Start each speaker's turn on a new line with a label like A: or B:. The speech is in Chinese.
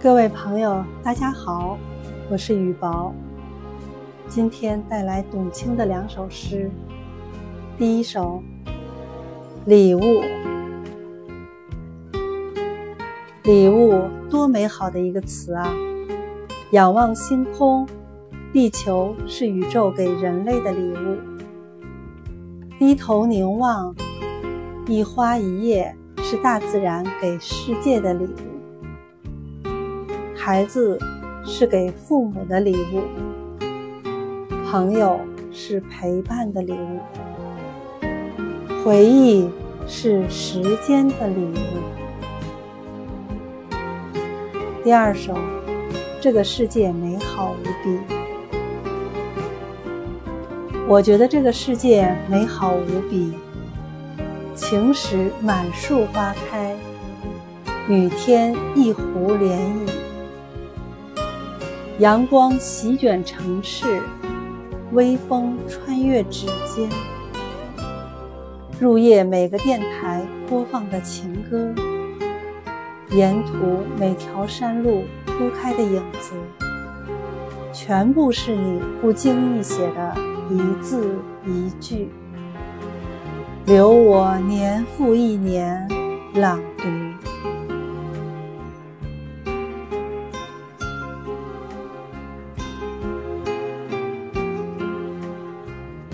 A: 各位朋友，大家好，我是雨薄。今天带来董卿的两首诗。第一首《礼物》，礼物多美好的一个词啊！仰望星空，地球是宇宙给人类的礼物；低头凝望，一花一叶是大自然给世界的礼物。孩子是给父母的礼物，朋友是陪伴的礼物，回忆是时间的礼物。第二首，这个世界美好无比。我觉得这个世界美好无比，晴时满树花开，雨天一湖涟漪。阳光席卷城市，微风穿越指尖。入夜每个电台播放的情歌，沿途每条山路铺开的影子，全部是你不经意写的一字一句，留我年复一年朗读。